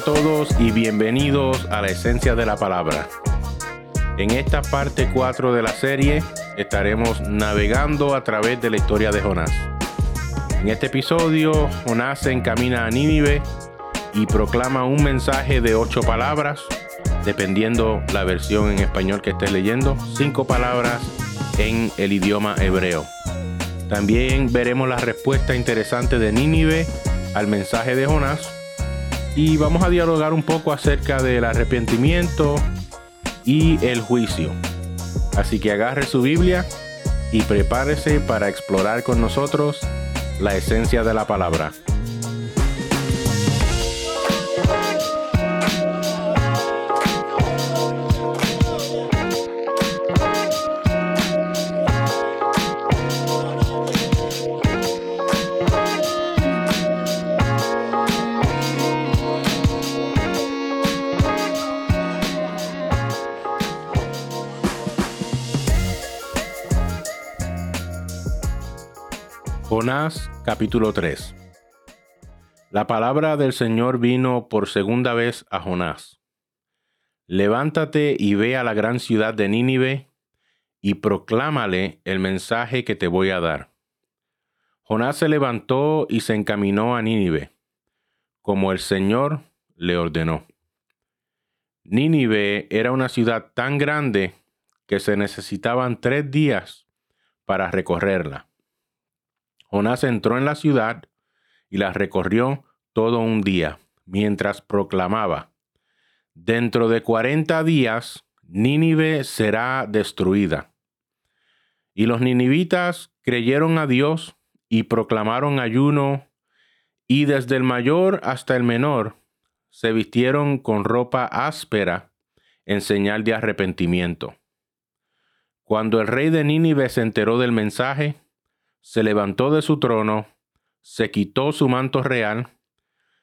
a todos y bienvenidos a la esencia de la palabra. En esta parte 4 de la serie estaremos navegando a través de la historia de Jonás. En este episodio, Jonás se encamina a Nínive y proclama un mensaje de ocho palabras, dependiendo la versión en español que estés leyendo, cinco palabras en el idioma hebreo. También veremos la respuesta interesante de Nínive al mensaje de Jonás y vamos a dialogar un poco acerca del arrepentimiento y el juicio. Así que agarre su Biblia y prepárese para explorar con nosotros la esencia de la palabra. Jonás capítulo 3 La palabra del Señor vino por segunda vez a Jonás. Levántate y ve a la gran ciudad de Nínive y proclámale el mensaje que te voy a dar. Jonás se levantó y se encaminó a Nínive, como el Señor le ordenó. Nínive era una ciudad tan grande que se necesitaban tres días para recorrerla. Jonás entró en la ciudad y la recorrió todo un día, mientras proclamaba, Dentro de cuarenta días Nínive será destruida. Y los ninivitas creyeron a Dios y proclamaron ayuno, y desde el mayor hasta el menor se vistieron con ropa áspera en señal de arrepentimiento. Cuando el rey de Nínive se enteró del mensaje, se levantó de su trono, se quitó su manto real,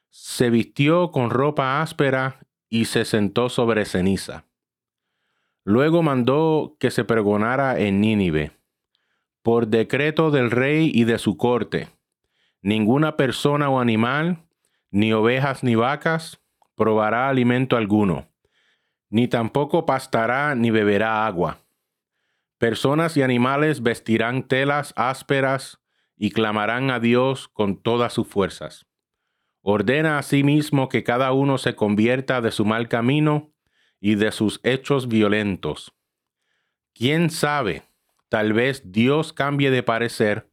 se vistió con ropa áspera y se sentó sobre ceniza. Luego mandó que se pregonara en Nínive, por decreto del rey y de su corte, ninguna persona o animal, ni ovejas ni vacas, probará alimento alguno, ni tampoco pastará ni beberá agua Personas y animales vestirán telas ásperas y clamarán a Dios con todas sus fuerzas. Ordena asimismo que cada uno se convierta de su mal camino y de sus hechos violentos. ¿Quién sabe? Tal vez Dios cambie de parecer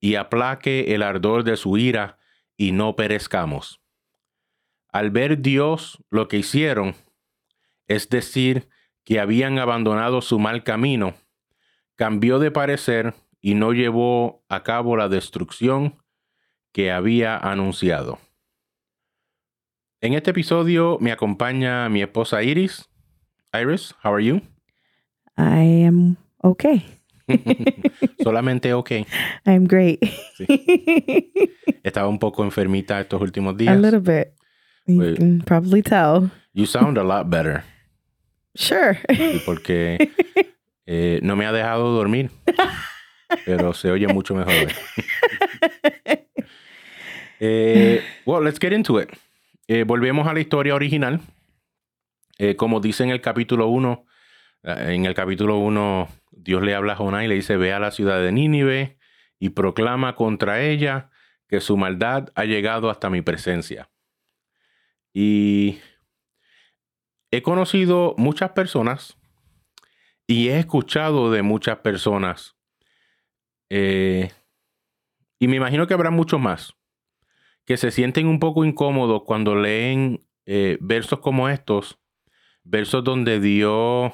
y aplaque el ardor de su ira y no perezcamos. Al ver Dios lo que hicieron, es decir, que habían abandonado su mal camino, cambió de parecer y no llevó a cabo la destrucción que había anunciado. En este episodio me acompaña mi esposa Iris. Iris, how are you? I am okay. Solamente okay. I'm great. Estaba un poco enfermita estos últimos días. A little bit. You Wait. can probably tell. You sound a lot better. Sure. Porque Eh, no me ha dejado dormir, pero se oye mucho mejor. eh, well, let's get into it. Eh, volvemos a la historia original. Eh, como dice en el capítulo 1, eh, en el capítulo 1, Dios le habla a Jonás y le dice, ve a la ciudad de Nínive y proclama contra ella que su maldad ha llegado hasta mi presencia. Y he conocido muchas personas y he escuchado de muchas personas, eh, y me imagino que habrá muchos más, que se sienten un poco incómodos cuando leen eh, versos como estos, versos donde Dios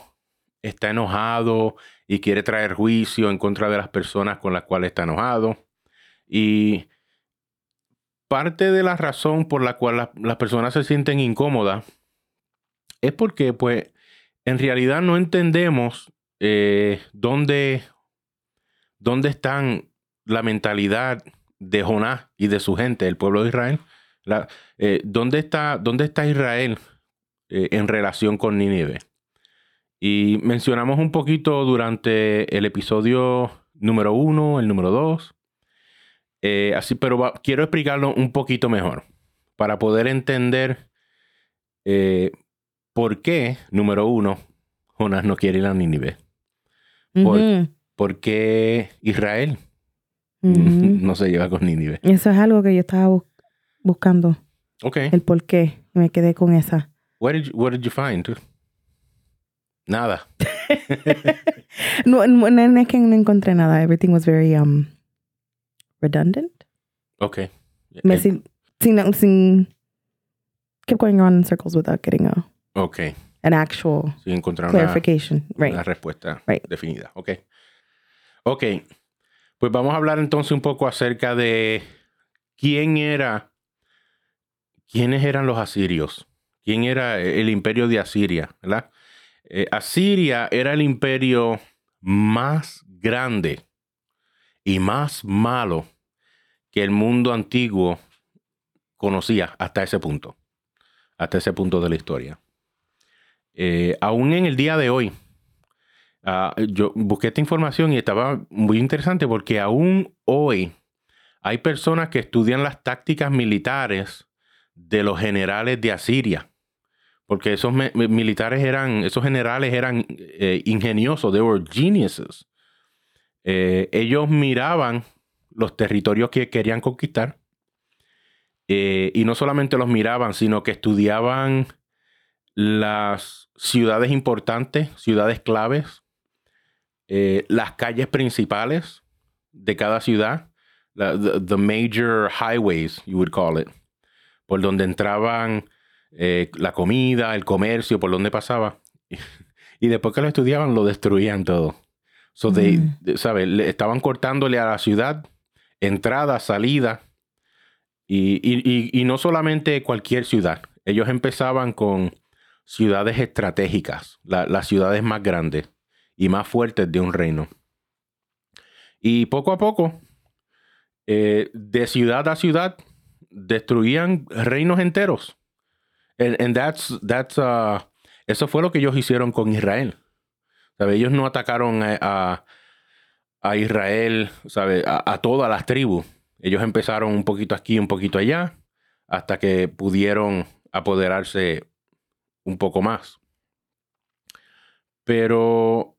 está enojado y quiere traer juicio en contra de las personas con las cuales está enojado. Y parte de la razón por la cual la, las personas se sienten incómodas es porque, pues, en realidad no entendemos eh, dónde, dónde están la mentalidad de Jonás y de su gente, el pueblo de Israel. Eh, ¿dónde, está, ¿Dónde está Israel eh, en relación con Nínive? Y mencionamos un poquito durante el episodio número uno, el número dos. Así, pero quiero explicarlo un poquito mejor para poder entender ¿Por qué, número uno, Jonás no quiere ir a Nínive? Por- Ujú, ¿Por qué Israel ujú. no se lleva con Nínive? Eso es algo que yo estaba bus- buscando, Ok. el por qué. Me quedé con esa. What did you, what did you find? Nada. No, no, no es que no encontré nada. Everything was very um, redundant. Ok. Me sin, sin, sin, kept going on in circles without getting a, ok. an actual Sí, encontraron una, clarification. Right. una respuesta Right. definida. Ok. Ok. Pues vamos a hablar entonces un poco acerca de quién era, quiénes eran los asirios. ¿Quién era el imperio de Asiria? ¿verdad? Eh, Asiria era el imperio más grande y más malo que el mundo antiguo conocía hasta ese punto, hasta ese punto de la historia. Eh, aún en el día de hoy, ah, yo busqué esta información y estaba muy interesante porque aún hoy hay personas que estudian las tácticas militares de los generales de Asiria. Porque esos militares eran, esos generales eran eh, ingeniosos, they were geniuses. Eh, ellos miraban los territorios que querían conquistar y no solamente los miraban, sino que estudiaban las ciudades importantes, ciudades claves, eh, las calles principales de cada ciudad, la- the, the major highways, you would call it, por donde entraban eh, la comida, el comercio, por donde pasaba. Y después que lo estudiaban, lo destruían todo. So they, Mm. ¿sabes? Le estaban cortándole a la ciudad entrada, salida. Y, y- y- y no solamente cualquier ciudad. Ellos empezaban con ciudades estratégicas, la- las ciudades más grandes y más fuertes de un reino. Y poco a poco, eh, de ciudad a ciudad, destruían reinos enteros. And, that's, that's, uh, eso fue lo que ellos hicieron con Israel. ¿Sabe? Ellos no atacaron a, a- Israel. A, a todas las tribus. Ellos empezaron un poquito aquí, un poquito allá, hasta que pudieron apoderarse un poco más. Pero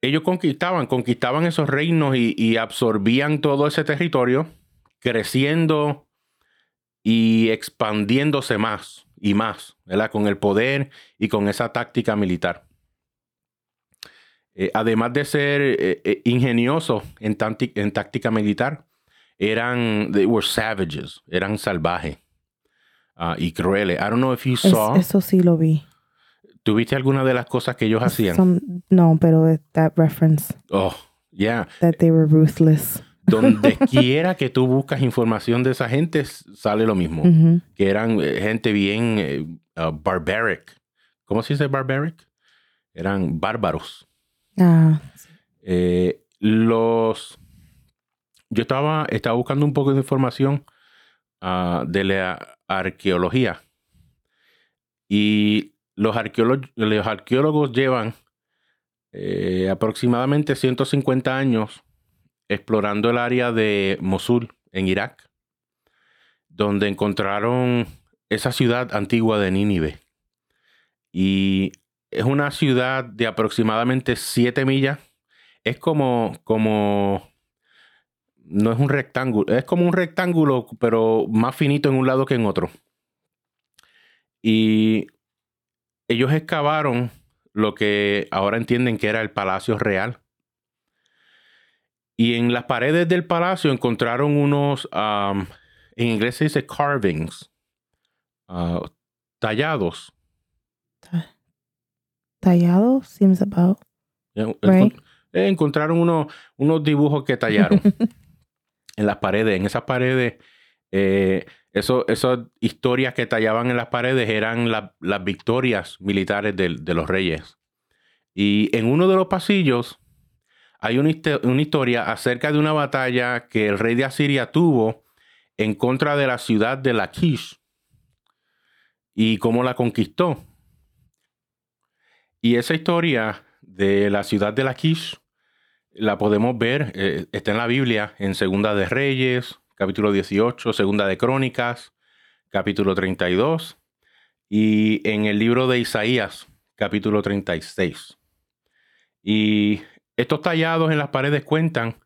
ellos conquistaban, conquistaban esos reinos y, absorbían todo ese territorio, creciendo y expandiéndose más y más, ¿verdad? Con el poder y con esa táctica militar. Eh, además de ser eh, eh, ingeniosos en, en táctica militar, eran, they were savages, eran salvajes ah, y crueles. I don't know if you Es- saw, eso sí lo vi. ¿tuviste alguna de las cosas que ellos hacían? Some, no, pero that reference Oh, yeah. that they were ruthless. Donde quiera que tú buscas información de esa gente, sale lo mismo. Ujú. Que eran eh, gente bien eh, uh, barbaric. ¿Cómo se dice barbaric? Eran bárbaros. Ah, Eh, los. Yo estaba, estaba buscando un poco de información ah, de la arqueología. Y los, los arqueólogos llevan eh, aproximadamente 150 años explorando el área de Mosul, en Irak, donde encontraron esa ciudad antigua de Nínive. Y es una ciudad de aproximadamente 7 millas. Es como, como, no es un rectángulo, es como un rectángulo, pero más finito en un lado que en otro. Y ellos excavaron lo que ahora entienden que era el Palacio Real. Y en las paredes del palacio encontraron unos, um, en inglés se dice carvings, ah, tallados. tallado seems about. Right. eh, encontraron unos, unos dibujos que tallaron en las paredes. En esas paredes, eh, eso, esas historias que tallaban en las paredes eran la- las victorias militares del- de, los reyes. Y en uno de los pasillos hay una, una historia acerca de una batalla que el rey de Asiria tuvo en contra de la ciudad de Laquish y cómo la conquistó. Y esa historia de la ciudad de Laquish la podemos ver, eh, está en la Biblia, en Segunda de Reyes, capítulo 18, Segunda de Crónicas, capítulo 32. y en el libro de Isaías, capítulo 36. Y estos tallados en las paredes cuentan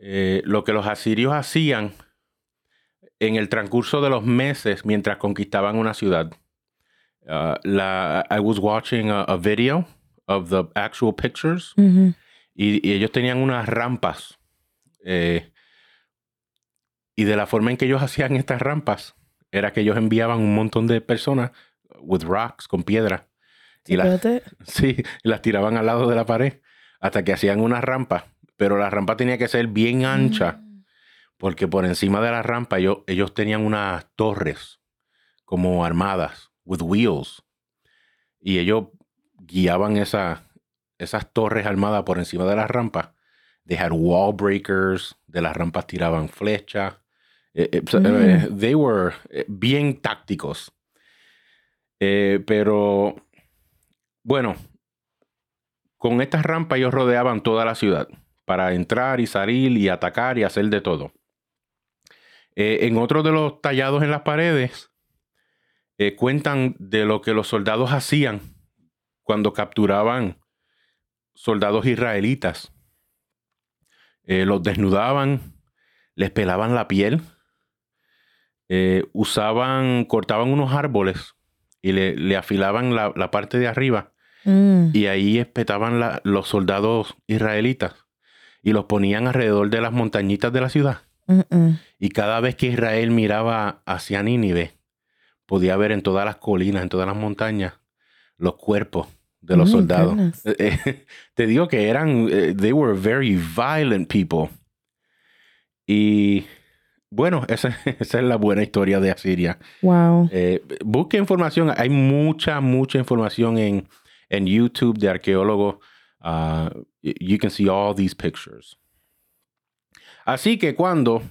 eh, lo que los asirios hacían en el transcurso de los meses mientras conquistaban una ciudad. Uh, I was watching a, video of the actual pictures y, ellos tenían unas rampas. Eh, y de la forma en que ellos hacían estas rampas era que ellos enviaban un montón de personas with rocks, con piedra. Y las, sí, las tiraban al lado de la pared hasta que hacían una rampa. Pero la rampa tenía que ser bien ancha mm. porque por encima de la rampa ellos, ellos tenían unas torres como armadas, with wheels. Y ellos guiaban esa, esas torres armadas por encima de las rampas. They had wall breakers, de las rampas tiraban flechas. Eh, eh, mm. eh, they were bien tácticos. pero bueno, con estas rampas ellos rodeaban toda la ciudad para entrar y salir y atacar y hacer de todo. en otro de los tallados en las paredes, cuentan de lo que los soldados hacían cuando capturaban soldados israelitas. Eh, los desnudaban, les pelaban la piel, eh, usaban, cortaban unos árboles y le, afilaban la, parte de arriba mm. y ahí espetaban los soldados israelitas y los ponían alrededor de las montañitas de la ciudad. Y cada vez que Israel miraba hacia Nínive, podía ver en todas las colinas, en todas las montañas, los cuerpos de los oh soldados. Eh, eh, te digo que eran, eh, they were very violent people. Y bueno, esa, es la buena historia de Asiria. Wow. busque información, hay mucha, mucha información en, en YouTube de arqueólogos. Uh, you can see all these pictures. Así que cuando,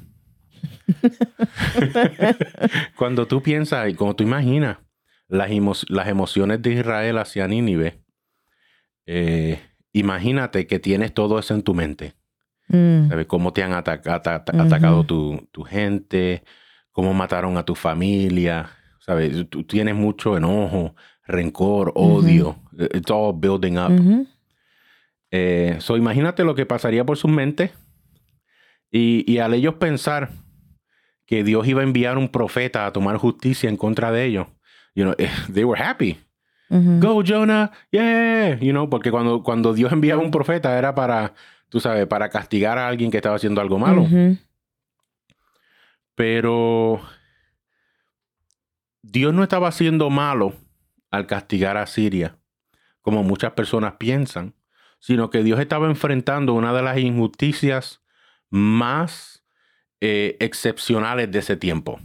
cuando tú piensas y cuando tú imaginas las, las emociones de Israel hacia Nínive, eh, imagínate que tienes todo eso en tu mente. Mm. Cómo te han atacado tu, gente, cómo mataron a tu familia. ¿Sabes? Tú tienes mucho enojo, rencor, odio. It's all building up. Eh, so imagínate lo que pasaría por su mente. Y, y al ellos pensar que Dios iba a enviar un profeta a tomar justicia en contra de ellos, you know, they were happy. Go Jonah, yeah, you know, porque cuando, cuando Dios enviaba un profeta era para, tú sabes, para castigar a alguien que estaba haciendo algo malo. Pero Dios no estaba haciendo malo al castigar a Siria, como muchas personas piensan, sino que Dios estaba enfrentando una de las injusticias más eh, excepcionales de ese tiempo.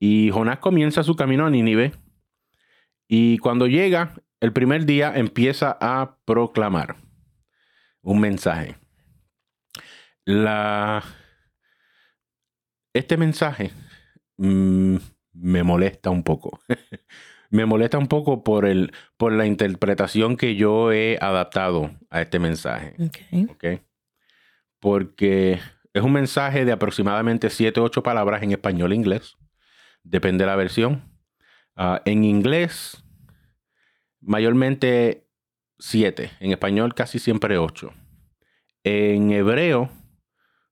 Y Jonás comienza su camino a Nínive y cuando llega, el primer día empieza a proclamar un mensaje. La, este mensaje mm, me molesta un poco. me molesta un poco por, el, por la interpretación que yo he adaptado a este mensaje. Okay. Porque es un mensaje de aproximadamente 7 o 8 palabras en español e inglés. Depende de la versión. Ah, en inglés, mayormente siete. En español, casi siempre ocho. En hebreo,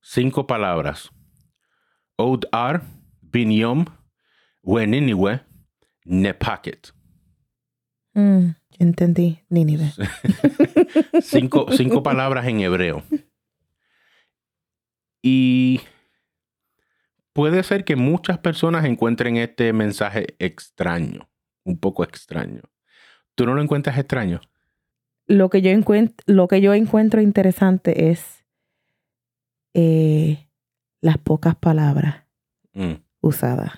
cinco palabras. Od ar, binyom, weniniwe, nepaket. Mm, entendí, Nínive. cinco, cinco palabras en hebreo. Y puede ser que muchas personas encuentren este mensaje extraño, un poco extraño. ¿Tú no lo encuentras extraño? Lo que yo, encuentro, lo que yo encuentro interesante es eh, las pocas palabras mm. usadas.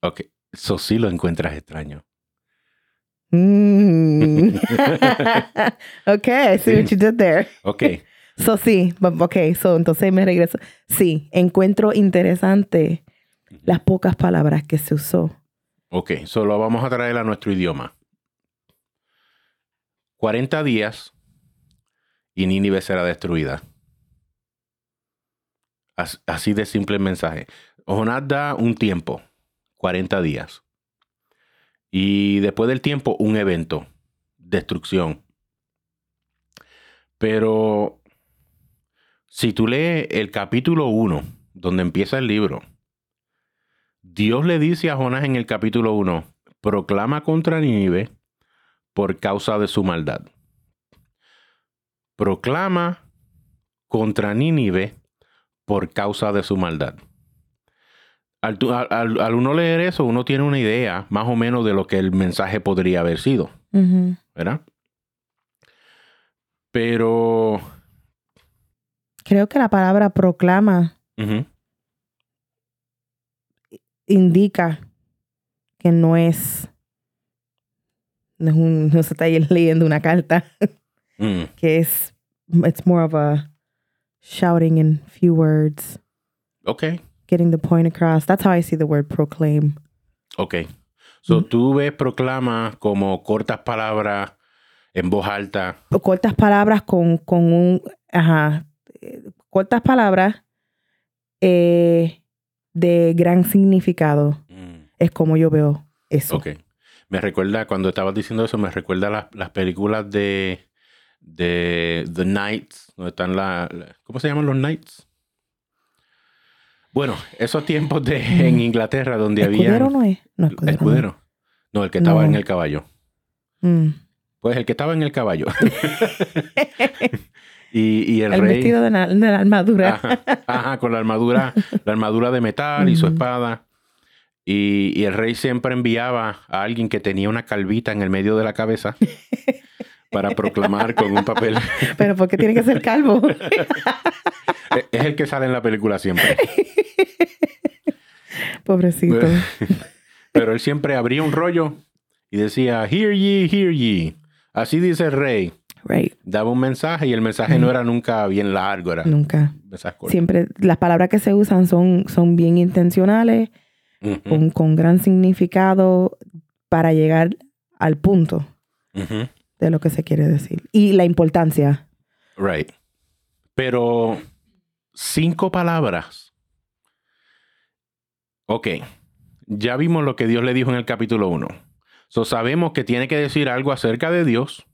Ok, eso sí lo encuentras extraño. Mm. ok, I see what you did there. Ok. So sí, ok, so entonces me regreso. Sí, encuentro interesante las pocas palabras que se usó. Ok, solo vamos a traer a nuestro idioma. 40 días y Nínive será destruida. Así de simple mensaje. Jonás da un tiempo, 40 días. Y después del tiempo, un evento, destrucción. Pero si tú lees el capítulo 1, donde empieza el libro, Dios le dice a Jonás en el capítulo 1, proclama contra Nínive por causa de su maldad. Proclama contra Nínive por causa de su maldad. Al, uno leer eso, uno tiene una idea más o menos de lo que el mensaje podría haber sido. ¿Verdad? Pero... Creo que la palabra proclama indica que no es, no, es un, no se está leyendo una carta, mm. que es, it's more of a shouting in few words. Okay. Getting the point across. That's how I see the word proclaim. Okay. So mm. tú ves proclama como cortas palabras en voz alta. cortas palabras con, con un, ajá, cortas palabras eh, de gran significado. Mm. Es como yo veo eso. Ok. Me recuerda, cuando estabas diciendo eso, me recuerda las, las películas de, de The Knights, donde están la, ¿Cómo se llaman los Knights? Bueno, esos tiempos de, en Inglaterra donde había. ¿Escudero no es? No, escudero. escudero. No. el que estaba en el caballo. Mm. Pues el que estaba en el caballo. y, el, rey. vestido de la, armadura. Ajá, con la armadura, la armadura de metal y su espada. Y, el rey siempre enviaba a alguien que tenía una calvita en el medio de la cabeza para proclamar con un papel. Pero ¿por qué tiene que ser calvo? es el que sale en la película siempre. Pobrecito. Pero él siempre abría un rollo y decía, hear ye, hear ye. Así dice el rey. Daba un mensaje y el mensaje no era nunca bien largo, era nunca. Siempre las palabras que se usan son, son bien intencionales, con, gran significado para llegar al punto de lo que se quiere decir. Y la importancia. Right. Pero cinco palabras. Ok. Ya vimos lo que Dios le dijo en el capítulo 1. So, sabemos que tiene que decir algo acerca de Dios.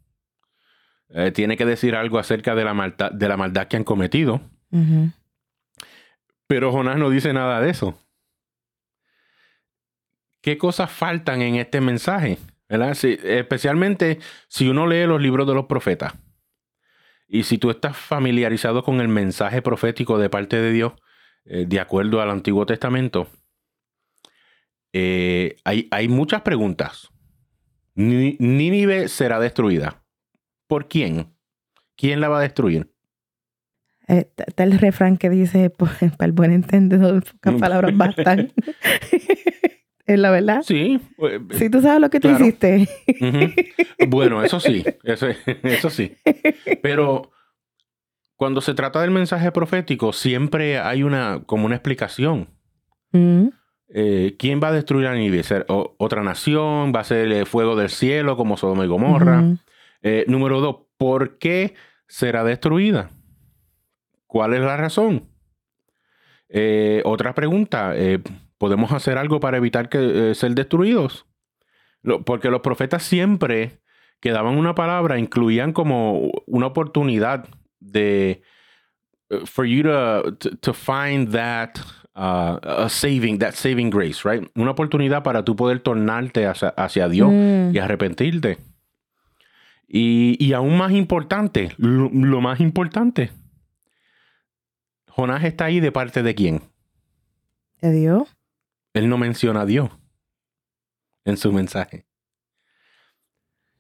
Eh, tiene que decir algo acerca de la, maldad, de la maldad que han cometido. Pero Jonás no dice nada de eso. ¿Qué cosas faltan en este mensaje? especialmente si uno lee los libros de los profetas. Y si tú estás familiarizado con el mensaje profético de parte de Dios, eh, de acuerdo al Antiguo Testamento, eh, hay, hay, muchas preguntas. Nínive será destruida. ¿Por quién? ¿Quién la va a destruir? Eh, está el refrán que dice, pues, para el buen entendedor, pocas palabras bastan. ¿Es la verdad? Sí. Sí, tú sabes lo que tú hiciste. Bueno, eso sí, eso, sí. Pero cuando se trata del mensaje profético, siempre hay una, como una explicación. Mm. Eh, ¿Quién va a destruir a Nínive? ¿Otra nación? ¿Va a ser el fuego del cielo como Sodoma y Gomorra? Eh, número dos, ¿por qué será destruida? ¿Cuál es la razón? Eh, otra pregunta, eh, ¿podemos hacer algo para evitar que ser destruidos? porque los profetas siempre que daban una palabra incluían como una oportunidad de for you to, find that uh, saving that saving grace, right? Una oportunidad para tú poder tornarte hacia, Dios mm. y arrepentirte. Y, aún más importante, lo, más importante, Jonás está ahí de parte de quién? ¿De Dios? Él no menciona a Dios en su mensaje.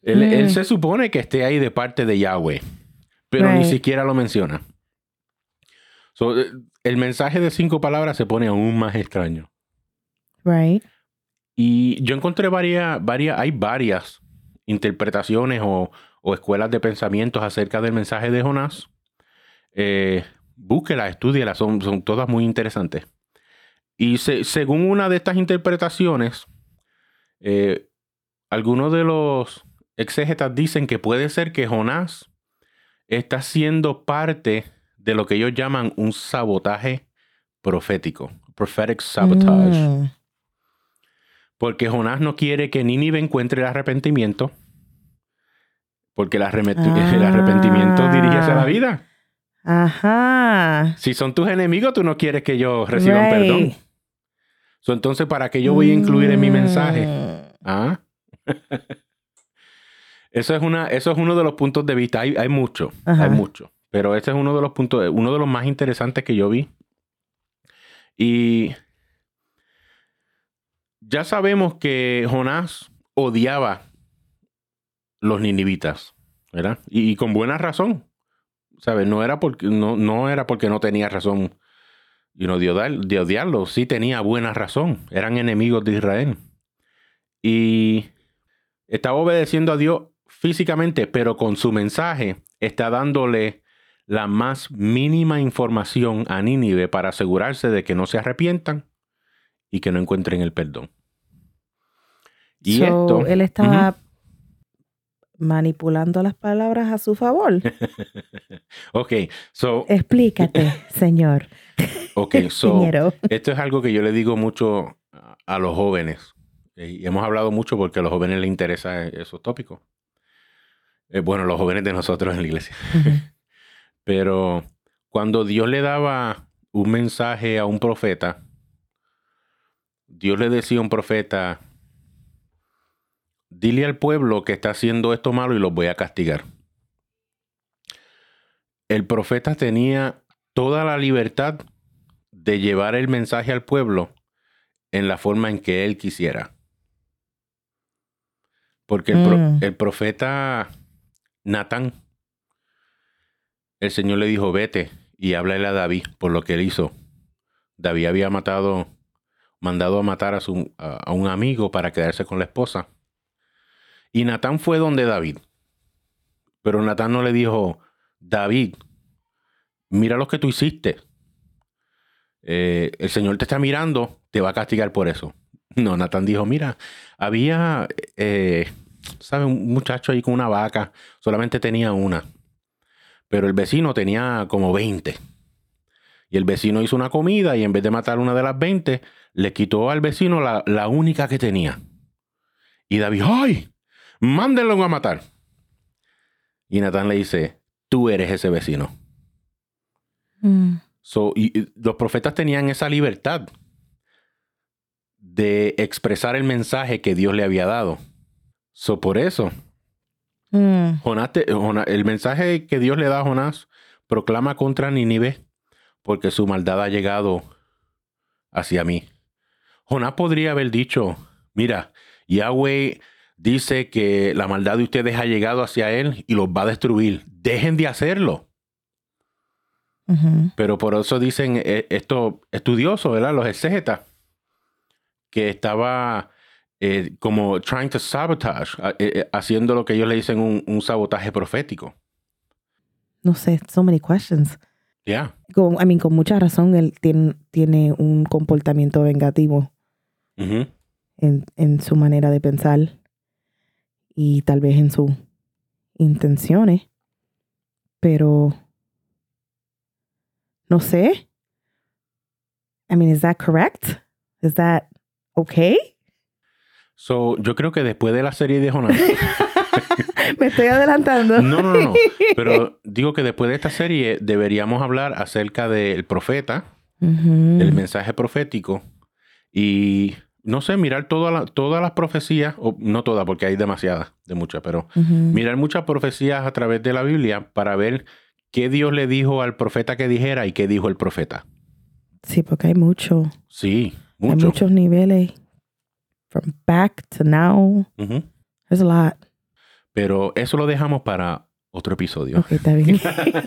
Él, mm. se supone que esté ahí de parte de Yahweh, pero ni siquiera lo menciona. Eh, el mensaje de cinco palabras se pone aún más extraño. Right. Y yo encontré varias, varias, hay varias interpretaciones o, escuelas de pensamientos acerca del mensaje de Jonás, eh, búsquelas, estudialas, son, son todas muy interesantes. Y según una de estas interpretaciones, eh, algunos de los exégetas dicen que puede ser que Jonás está siendo parte de lo que ellos llaman un sabotaje profético, prophetic sabotage. Mm. Porque Jonás no quiere que Nínive encuentre el arrepentimiento. Porque el, arrepentimiento dirige hacia la vida. Ajá. Si son tus enemigos, tú no quieres que ellos reciban perdón. Entonces, ¿para qué yo voy a incluir en mi mensaje? Mm. ¿Ah? eso, es una, eso es uno de los puntos de vista. Hay, hay mucho, hay mucho. Pero ese es uno de los puntos, uno de los más interesantes que yo vi. Y ya sabemos que Jonás odiaba los ninivitas, ¿verdad? Y, con buena razón. ¿Sabes? No era porque no, no, era porque no tenía razón de, de odiarlos. Sí tenía buena razón. Eran enemigos de Israel. Y estaba obedeciendo a Dios físicamente, pero con su mensaje está dándole la más mínima información a Nínive para asegurarse de que no se arrepientan y que no encuentren el perdón. Y esto. Él estaba manipulando las palabras a su favor. ok, so. Explícate, señor. Ok, so. esto es algo que yo le digo mucho a los jóvenes. Y hemos hablado mucho porque a los jóvenes les interesa esos tópicos. Eh, bueno, los jóvenes de nosotros en la iglesia. Pero cuando Dios le daba un mensaje a un profeta, Dios le decía a un profeta, dile al pueblo que está haciendo esto malo y los voy a castigar. El profeta tenía toda la libertad de llevar el mensaje al pueblo en la forma en que él quisiera. Porque el, mm. el profeta Natán el Señor le dijo, vete y háblale a David por lo que él hizo. David había matado, mandado a matar a, su, a, un amigo para quedarse con la esposa. Y Natán fue donde David. Pero Natán no le dijo, David, mira lo que tú hiciste. Eh, el Señor te está mirando, te va a castigar por eso. No, Natán dijo, mira, había, eh. Un muchacho ahí con una vaca, solamente tenía una. Pero el vecino tenía como 20. Y el vecino hizo una comida y en vez de matar una de las 20, le quitó al vecino la, única que tenía. Y David, ¡ay! Mándenlo a matar. Y Natán le dice, tú eres ese vecino. Mm. y, los profetas tenían esa libertad de expresar el mensaje que Dios le había dado. So, por eso, Mm. el mensaje que Dios le da a Jonás proclama contra Nínive porque su maldad ha llegado hacia mí. Jonás podría haber dicho, mira, Yahweh dice que la maldad de ustedes ha llegado hacia él y los va a destruir. Dejen de hacerlo. Pero por eso dicen eh, esto estudioso, ¿verdad? Los exégetas, que estaba eh, como trying to sabotage, eh, eh, haciendo lo que ellos le dicen un, sabotaje profético. No sé, so many questions. Yeah. Con, I mean, con mucha razón él tiene, tiene un comportamiento vengativo en, en su manera de pensar y tal vez en sus intenciones, pero no sé. I mean, is that correct? Is that okay? So, yo creo que después de la serie de Jonás. Me estoy adelantando. No, no, no. Pero digo que después de esta serie deberíamos hablar acerca del profeta, del mensaje profético y no sé, mirar todas las profecías, o no todas porque hay demasiadas, de muchas, pero mirar muchas profecías a través de la Biblia para ver qué Dios le dijo al profeta que dijera y qué dijo el profeta. Sí, porque hay mucho. Sí, mucho. Hay muchos niveles from back to now. There's a lot. Pero eso lo dejamos para otro episodio. Ok, está bien.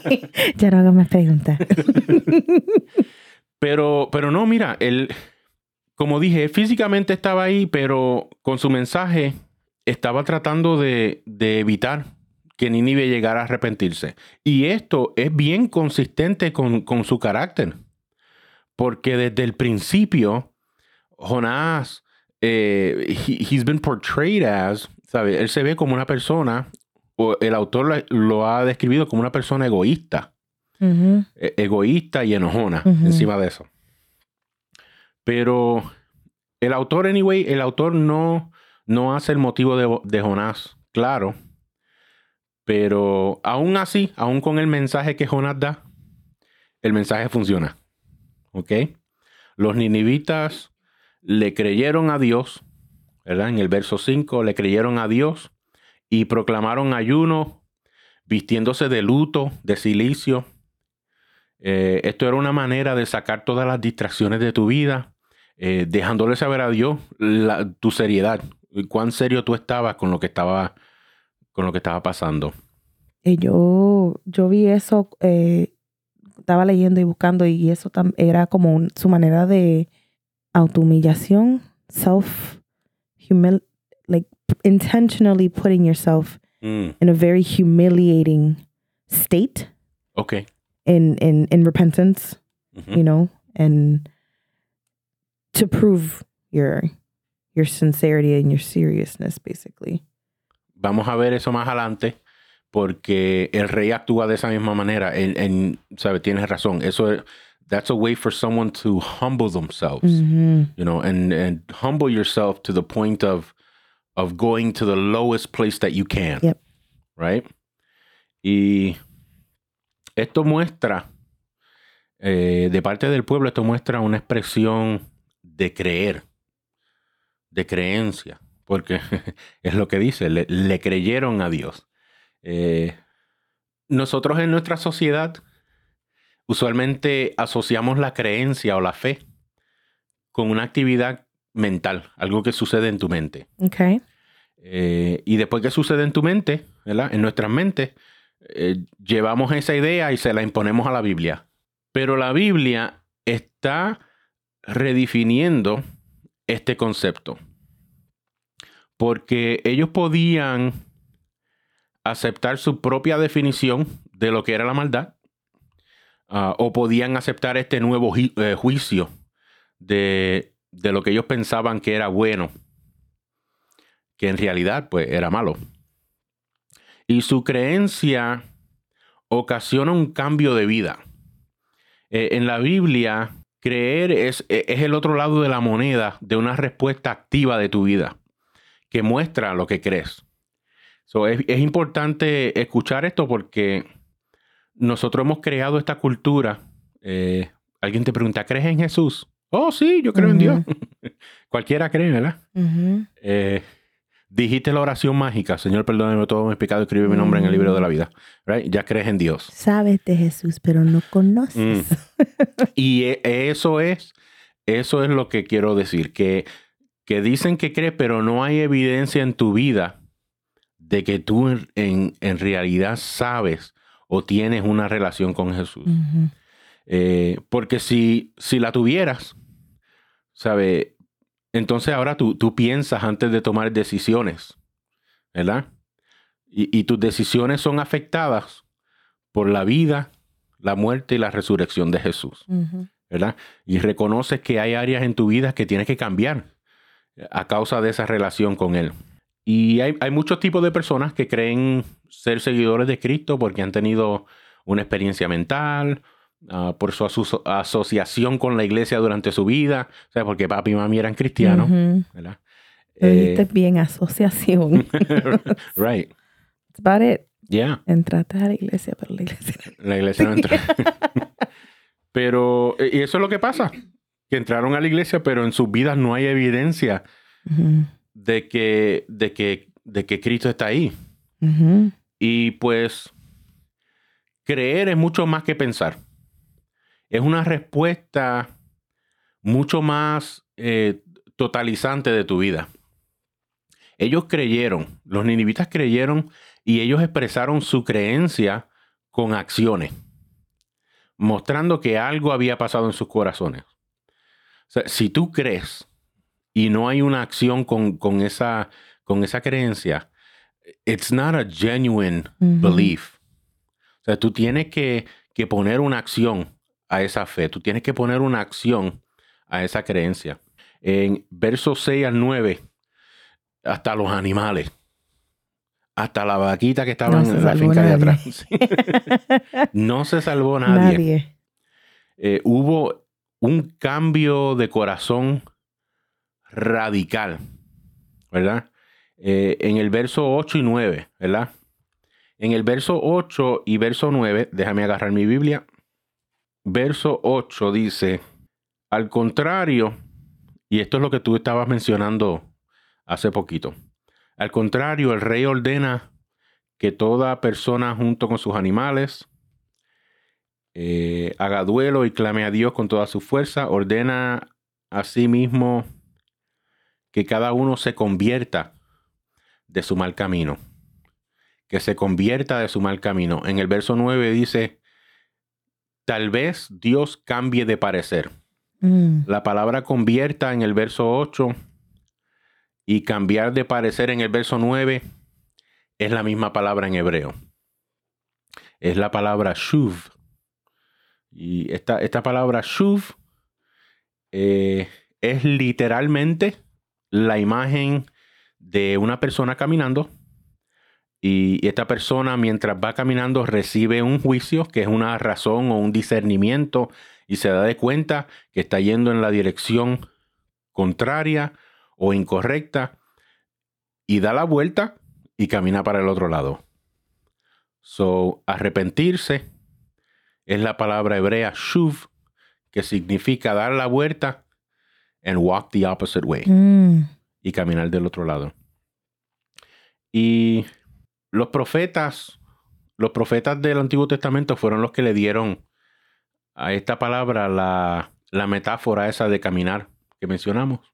ya no hago más preguntas. pero, pero no, mira, él, como dije, físicamente estaba ahí, pero con su mensaje estaba tratando de, de evitar que Nínive llegara a arrepentirse. Y esto es bien consistente con, con su carácter. Porque desde el principio, Jonás eh, he's been portrayed as, ¿sabe? Él se ve como una persona, o el autor lo, ha descrito como una persona egoísta. E, egoísta y enojona encima de eso. Pero el autor, anyway, el autor no, no hace el motivo de, de Jonás, claro. Pero aún así, aún con el mensaje que Jonás da, el mensaje funciona. ¿Ok? Los ninivitas le creyeron a Dios, ¿verdad? En el verso 5 le creyeron a Dios y proclamaron ayuno, vistiéndose de luto, de silicio. Eh, esto era una manera de sacar todas las distracciones de tu vida, eh, dejándole saber a Dios tu seriedad, cuán serio tú estabas con lo que estaba, con lo que estaba pasando. Yo, yo vi eso, eh, estaba leyendo y buscando, y eso era como su manera de autohumillación, self humil like intentionally putting yourself mm. in a very humiliating state. Okay. In in in repentance, you know, and to prove your your sincerity and your seriousness, basically. Vamos a ver eso más adelante, porque el rey actúa de esa misma manera. En, en sabe, tienes razón. Eso that's a way for someone to humble themselves, you know, and and humble yourself to the point of of going to the lowest place that you can. Yep. Right? Y esto muestra, eh, de parte del pueblo, esto muestra una expresión de creer de creencia, porque es lo que dice, le, creyeron a Dios. Eh, nosotros en nuestra sociedad usualmente asociamos la creencia o la fe con una actividad mental, algo que sucede en tu mente. Okay. Eh, y después que sucede en tu mente, ¿verdad? En nuestras mentes, eh, llevamos esa idea y se la imponemos a la Biblia. Pero la Biblia está redefiniendo este concepto. Porque ellos podían aceptar su propia definición de lo que era la maldad, ah, o podían aceptar este nuevo eh, juicio de, de, lo que ellos pensaban que era bueno, que en realidad pues era malo. Y su creencia ocasiona un cambio de vida. Eh, en la Biblia Creer es, e, es el otro lado de la moneda de una respuesta activa de tu vida que muestra lo que crees. es, importante escuchar esto porque nosotros hemos creado esta cultura. Eh, alguien te pregunta, ¿crees en Jesús? Oh, sí, yo creo en Dios. Cualquiera cree, ¿verdad? Dijiste la oración mágica, Señor, perdóname todo mis pecados, escribe mi nombre en el libro de la vida. Ya crees en Dios. Sabes de Jesús, pero no conoces. Mm. y e, eso es, eso es lo que quiero decir, que, que dicen que crees, pero no hay evidencia en tu vida de que tú en, en realidad sabes o tienes una relación con Jesús. Eh, porque si, si la tuvieras, ¿sabes? Entonces ahora tú, tú piensas antes de tomar decisiones, ¿verdad? Y, tus decisiones son afectadas por la vida, la muerte y la resurrección de Jesús, ¿verdad? Y reconoces que hay áreas en tu vida que tienes que cambiar a causa de esa relación con Él. Y hay, hay muchos tipos de personas que creen ser seguidores de Cristo porque han tenido una experiencia mental Ah, por su asociación con la iglesia durante su vida, o sea, porque papi y mami eran cristianos, ¿verdad? Eh, bien, asociación. right. That's about it. Yeah. Entraste a la iglesia, pero la iglesia La iglesia no entró. pero, eh, y eso es lo que pasa, que entraron a la iglesia, pero en sus vidas no hay evidencia de, que, de, que, de que Cristo está ahí. Y pues, creer es mucho más que pensar es una respuesta mucho más eh, totalizante de tu vida. Ellos creyeron, los ninivitas creyeron y ellos expresaron su creencia con acciones, mostrando que algo había pasado en sus corazones. Si tú crees y no hay una acción con, esa, con esa creencia, it's not a genuine belief. O sea, tú tienes que, que poner una acción a esa fe, tú tienes que poner una acción a esa creencia. En versos 6 al 9, hasta los animales, hasta la vaquita que estaba en la finca de atrás. no se salvó nadie. Eh, hubo un cambio de corazón radical, ¿verdad? Eh, en el verso 8 y 9, ¿verdad? En el verso 8 y verso 9, déjame agarrar mi Biblia. Verso 8 dice, al contrario, y esto es lo que tú estabas mencionando hace poquito, al contrario, el rey ordena que toda persona junto con sus animales eh, haga duelo y clame a Dios con toda su fuerza, ordena a sí mismo que cada uno se convierta de su mal camino, que se convierta de su mal camino. En el verso 9 dice, tal vez Dios cambie de parecer. Mm. La palabra convierta en el verso 8 y cambiar de parecer en el verso 9 es la misma palabra en hebreo. Es la palabra shuv. Y esta, esta palabra shuv eh, es literalmente la imagen de una persona caminando y esta persona mientras va caminando recibe un juicio que es una razón o un discernimiento y se da de cuenta que está yendo en la dirección contraria o incorrecta y da la vuelta y camina para el otro lado. So, arrepentirse es la palabra hebrea shuv, que significa dar la vuelta and walk the opposite way. Mm. Y caminar del otro lado. Y los profetas, los profetas del Antiguo Testamento fueron los que le dieron a esta palabra la, la metáfora esa de caminar que mencionamos.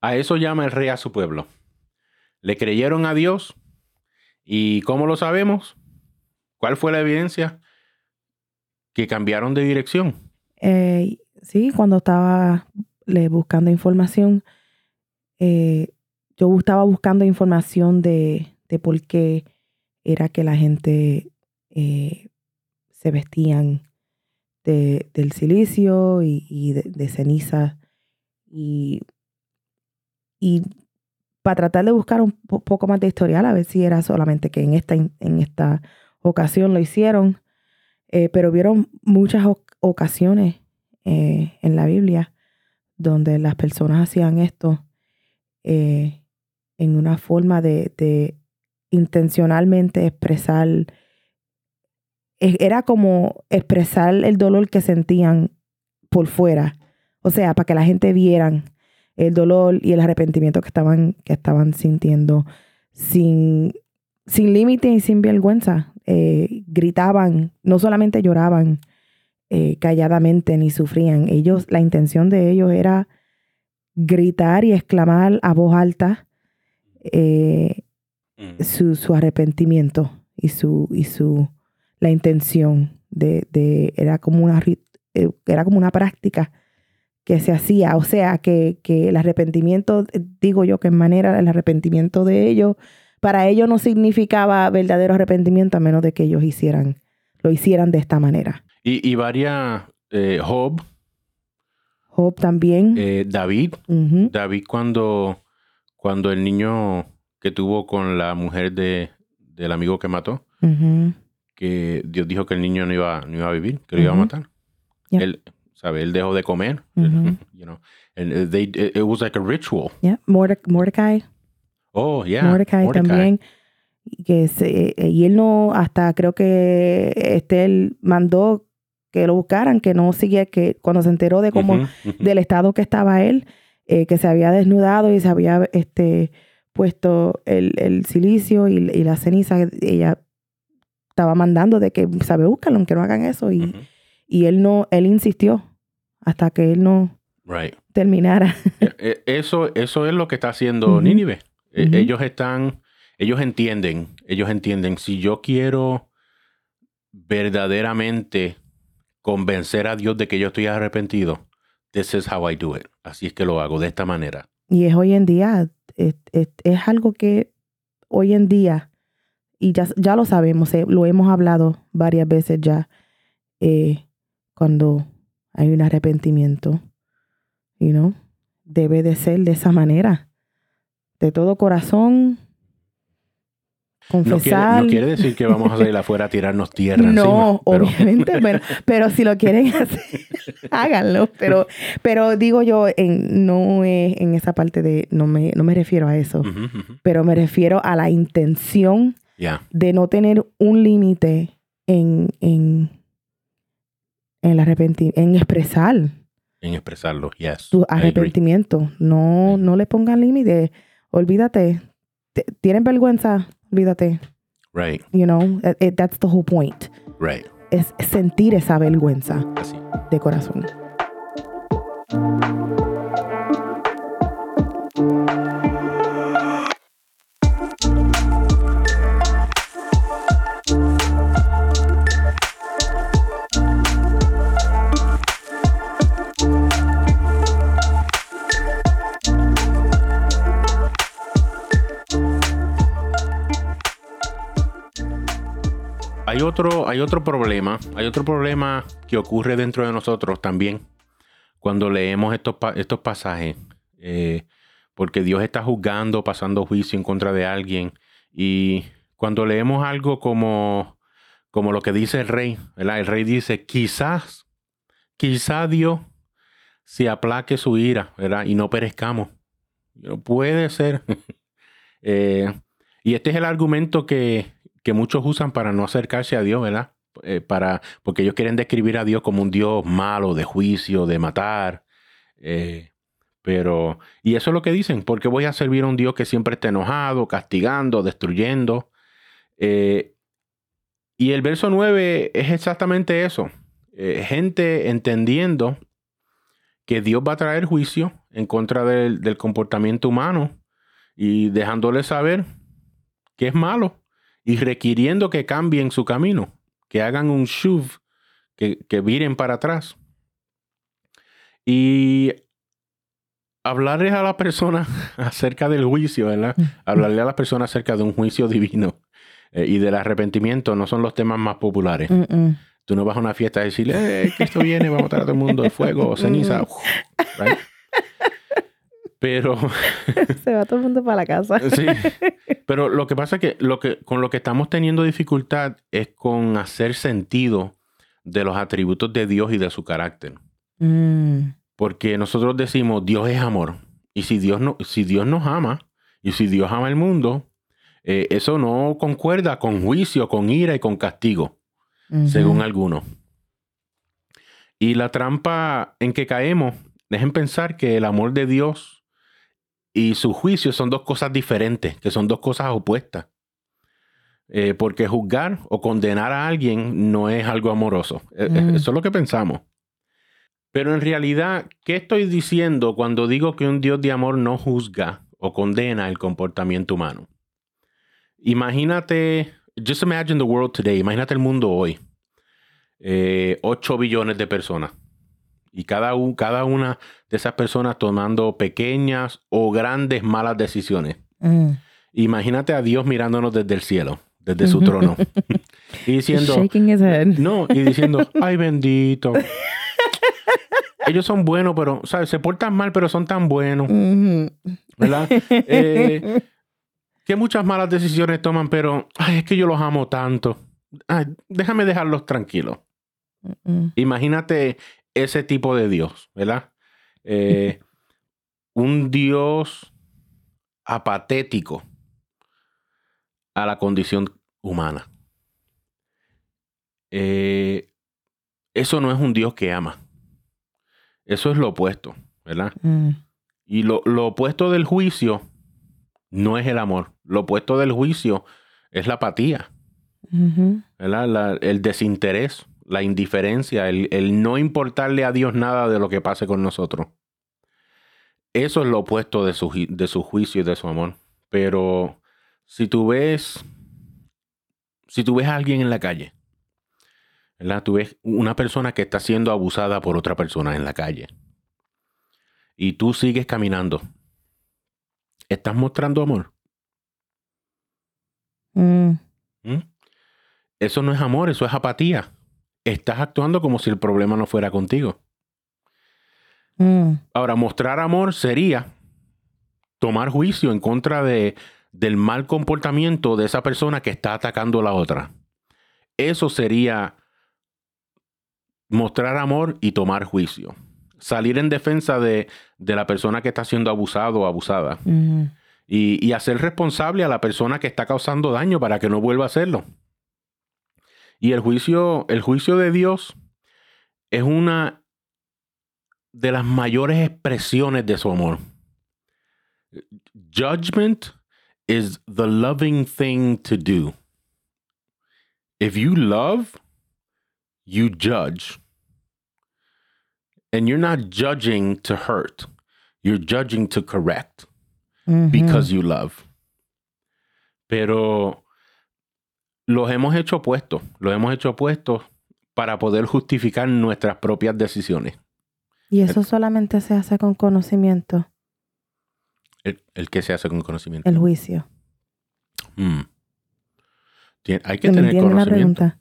A eso llama el rey a su pueblo. Le creyeron a Dios. ¿Y cómo lo sabemos? ¿Cuál fue la evidencia? Que cambiaron de dirección. Eh, sí, cuando estaba buscando información, eh, yo estaba buscando información de, por qué era que la gente eh, se vestían del silicio y, de, ceniza. Y, y para tratar de buscar un poco más de historial, a ver si era solamente que en esta, en esta ocasión lo hicieron, eh, pero vieron muchas ocasiones eh, en la Biblia donde las personas hacían esto eh, en una forma de, de, intencionalmente expresar, e, era como expresar el dolor que sentían por fuera, o sea, para que la gente vieran el dolor y el arrepentimiento que estaban, que estaban sintiendo sin, sin límite y sin vergüenza. Eh, gritaban, no solamente lloraban eh, calladamente ni sufrían. Ellos, la intención de ellos era gritar y exclamar a voz alta eh, mm. su, su, arrepentimiento y su, y su la intención de, de era como una era como una práctica que se hacía. O sea, que, el arrepentimiento, digo yo que en manera el arrepentimiento de ellos, para ellos no significaba verdadero arrepentimiento a menos de que ellos hicieran, lo hicieran de esta manera. Y, y varias, eh, Job. Job también. Eh, David. David cuando, cuando el niño que tuvo con la mujer de, del amigo que mató, que Dios dijo que el niño no iba, no iba a vivir, que lo iba a matar. Él, ¿sabe? Él dejó de comer. you know, and they, it, was like a ritual. Yeah, Mordecai. Oh, yeah. Mordecai, también. Que se, y él no, hasta creo que este, él mandó que lo buscaran, que no seguía, que cuando se enteró de cómo, del estado que estaba él, eh, que se había desnudado y se había este, puesto el, el silicio y, y, la ceniza, ella estaba mandando de que, sabe, búscalo, que no hagan eso. Y, y él no, él insistió hasta que él no terminara. E, e, eso, eso es lo que está haciendo Nínive. E, ellos están, ellos entienden, ellos entienden, si yo quiero verdaderamente convencer a Dios de que yo estoy arrepentido, this is how I do it. Así es que lo hago de esta manera. Y es hoy en día, es, algo que hoy en día, y ya, ya lo sabemos, eh, lo hemos hablado varias veces ya, eh, cuando hay un arrepentimiento, you know, debe de ser de esa manera, de todo corazón. Confesar. No quiere, decir que vamos a salir afuera a tirarnos tierra. No, obviamente, pero, pero si lo quieren hacer. háganlo. Pero, pero digo yo, en, no es en esa parte de, no me, no me refiero a eso, pero me refiero a la intención de no tener un límite en, en, en en expresar. En expresarlo, yes. Tu arrepentimiento. No, no le pongan límite. Olvídate. Tienen vergüenza, olvídate. Right. You know, that's the whole point. Right. Es sentir esa vergüenza de corazón. Hay otro, hay otro problema, hay otro problema que ocurre dentro de nosotros también cuando leemos estos, estos pasajes, eh, porque Dios está juzgando, pasando juicio en contra de alguien, y cuando leemos algo como, como lo que dice el rey, el rey dice, quizás, quizás Dios se aplaque su ira, ¿verdad? Y no perezcamos. Puede ser. Eh, y este es el argumento que, que muchos usan para no acercarse a Dios, ¿verdad? Eh, para, porque ellos quieren describir a Dios como un Dios malo, de juicio, de matar. Eh, pero, y eso es lo que dicen, porque voy a servir a un Dios que siempre está enojado, castigando, destruyendo. Eh, y el verso 9 es exactamente eso. gente entendiendo que Dios va a traer juicio en contra del, del comportamiento humano y dejándole saber que es malo y requiriendo que cambien su camino, que hagan un shuv, que, que viren para atrás. Y hablarles a la persona acerca del juicio, ¿verdad? Hablarle a las personas acerca de un juicio divino eh, y del arrepentimiento no son los temas más populares. Tú no vas a una fiesta a decirle, eh, esto viene, vamos a matar a todo el mundo, el fuego, o ceniza. Pero. Se va todo el mundo para la casa. sí. Pero lo que pasa es que, lo que con lo que estamos teniendo dificultad es con hacer sentido de los atributos de Dios y de su carácter. Mm. Porque nosotros decimos, Dios es amor. Y si Dios, no, si Dios nos ama, y si Dios ama el mundo, eh, eso no concuerda con juicio, con ira y con castigo, según algunos. Y la trampa en que caemos es en pensar que el amor de Dios y su juicio son dos cosas diferentes, que son dos cosas opuestas. Eh, porque juzgar o condenar a alguien no es algo amoroso. E, e, mm. Eso es lo que pensamos. Pero en realidad, ¿qué estoy diciendo cuando digo que un Dios de amor no juzga o condena el comportamiento humano? Imagínate, just imagine the world today, imagínate el mundo hoy. Eh, 8 billones de personas y cada, cada una de esas personas tomando pequeñas o grandes malas decisiones. Mm. Imagínate a Dios mirándonos desde el cielo, desde su trono, y diciendo, no, y diciendo, ay bendito. Ellos son buenos, pero, ¿sabes? Se portan mal, pero son tan buenos. ¿Verdad? Eh, que muchas malas decisiones toman, pero, ay, es que yo los amo tanto. Ay, déjame dejarlos tranquilos. Imagínate ese tipo de Dios, ¿verdad? Eh, un Dios apatético a la condición humana. Eh, eso no es un Dios que ama. Eso es lo opuesto, ¿verdad? Mm. Y lo, opuesto del juicio no es el amor. Lo opuesto del juicio es la apatía, ¿verdad? el desinterés la indiferencia, el, no importarle a Dios nada de lo que pase con nosotros. Eso es lo opuesto de su, de su juicio y de su amor. Pero si tú ves, si tú ves a alguien en la calle, ¿verdad? Tú ves una persona que está siendo abusada por otra persona en la calle. Y tú sigues caminando. ¿Estás mostrando amor? Mm. ¿Mm? Eso no es amor, eso es apatía estás actuando como si el problema no fuera contigo. Mm. Ahora, mostrar amor sería tomar juicio en contra de, del mal comportamiento de esa persona que está atacando a la otra. Eso sería mostrar amor y tomar juicio. Salir en defensa de, de la persona que está siendo abusado o abusada. Y, y hacer responsable a la persona que está causando daño para que no vuelva a hacerlo. Y el juicio, el juicio de Dios es una de las mayores expresiones de su amor. Judgment is the loving thing to do. If you love, you judge. And you're not judging to hurt, you're judging to correct because you love. Pero los hemos hecho opuestos, los hemos hecho opuestos para poder justificar nuestras propias decisiones. Y eso solamente se hace con conocimiento, El, el que se hace con conocimiento. el juicio. Mm. Tien- hay que ¿Me tener conocimiento. pregunta?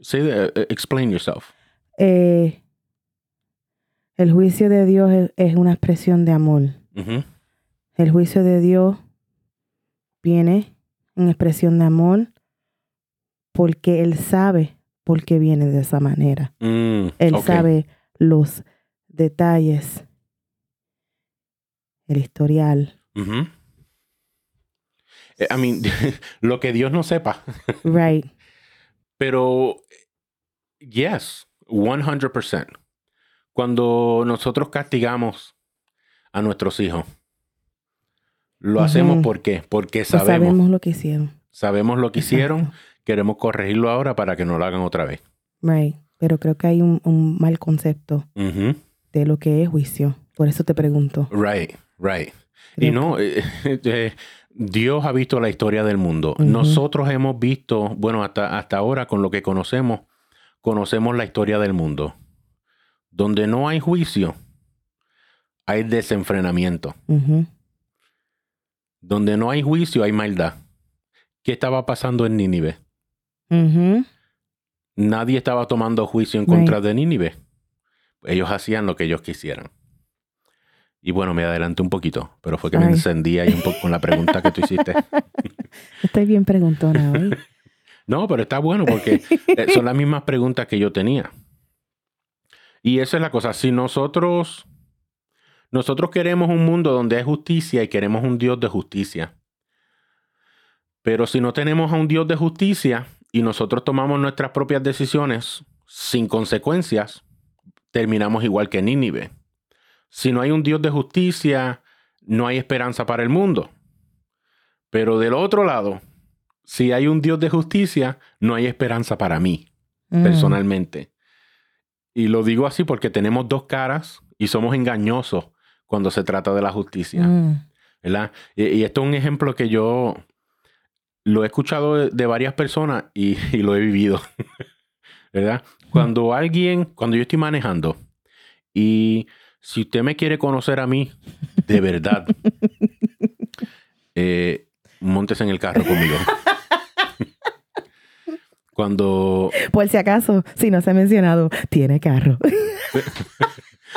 Say the- uh, explain yourself. Eh, el juicio de Dios es, es una expresión de amor. El juicio de Dios viene en expresión de amor porque Él sabe por qué viene de esa manera. Mm, Él sabe los detalles, el historial. Eh, I mean, lo que Dios no sepa. Right. Pero, yes, 100%. Cuando nosotros castigamos a nuestros hijos, lo hacemos porque Pues sabemos, sabemos lo que hicieron. sabemos lo que hicieron. Queremos corregirlo ahora para que no lo hagan otra vez. Right. Pero creo que hay un, un mal concepto de lo que es juicio. Por eso te pregunto. Right, right. Y no, eh, eh, Dios ha visto la historia del mundo. Nosotros hemos visto, bueno, hasta, hasta ahora con lo que conocemos, conocemos la historia del mundo. Donde no hay juicio, hay desenfrenamiento. Donde no hay juicio, hay maldad. ¿Qué estaba pasando en Nínive? Nadie estaba tomando juicio en contra de Nínive. Ellos hacían lo que ellos quisieran. Y bueno, me adelanté un poquito, pero fue que me encendí ahí un poco con la pregunta que tú hiciste. Estoy bien preguntona hoy. No, pero está bueno porque eh, son las mismas preguntas que yo tenía. Y esa es la cosa. Si nosotros, nosotros queremos un mundo donde hay justicia y queremos un Dios de justicia. Pero si no tenemos a un Dios de justicia y nosotros tomamos nuestras propias decisiones sin consecuencias, terminamos igual que Nínive. Si no hay un Dios de justicia, no hay esperanza para el mundo. Pero del otro lado, si hay un Dios de justicia, no hay esperanza para mí, Mm. personalmente. Y lo digo así porque tenemos dos caras y somos engañosos cuando se trata de la justicia, Mm. ¿verdad? Y, y esto es un ejemplo que yo lo he escuchado de, de varias personas y, y lo he vivido, ¿verdad? Cuando alguien, cuando yo estoy manejando y si usted me quiere conocer a mí, de verdad, eh, montes en el carro conmigo. Cuando, Por si acaso, si no se ha mencionado, tiene carro.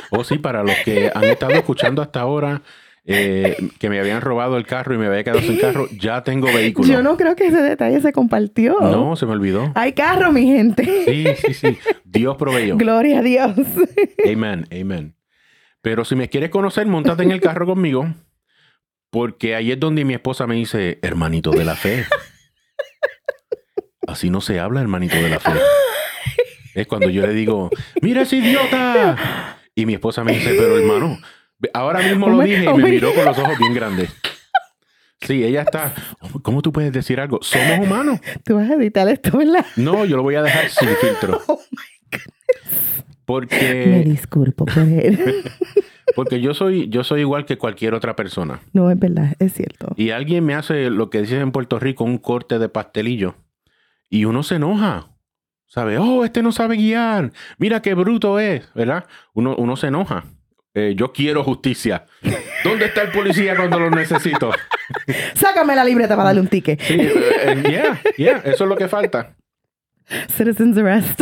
oh sí, para los que han estado escuchando hasta ahora, eh, que me habían robado el carro y me había quedado sin carro, ya tengo vehículo. Yo no creo que ese detalle se compartió. No, se me olvidó. Hay carro, mi gente. Sí, sí, sí. Dios proveyó. Gloria a Dios. Amen, amen. Pero si me quieres conocer, montate en el carro conmigo, porque ahí es donde mi esposa me dice, hermanito de la fe. Así no se habla, hermanito de la fe. Es cuando yo le digo, mira ese idiota. Y mi esposa me dice, pero hermano, ahora mismo Oh lo my- dije y oh me my- miró con los ojos bien grandes. Sí, ella está, ¿cómo tú puedes decir algo? Somos humanos. Tú vas a editar esto, ¿verdad? No, yo lo voy a dejar sin filtro. Oh Me Porque, disculpo por él. porque yo soy, yo soy igual que cualquier otra persona. No, es verdad, es cierto. Y alguien me hace lo que dicen en Puerto Rico, un corte de pastelillo. Y uno se enoja. ¿Sabe? Oh, este no sabe guiar. Mira qué bruto es, ¿verdad? Uno, uno se enoja. Eh, yo quiero justicia. ¿Dónde está el policía cuando lo necesito? Sácame la libreta para darle un ticket. Sí, eh, eh, yeah, yeah, eso es lo que falta. Citizens arrest.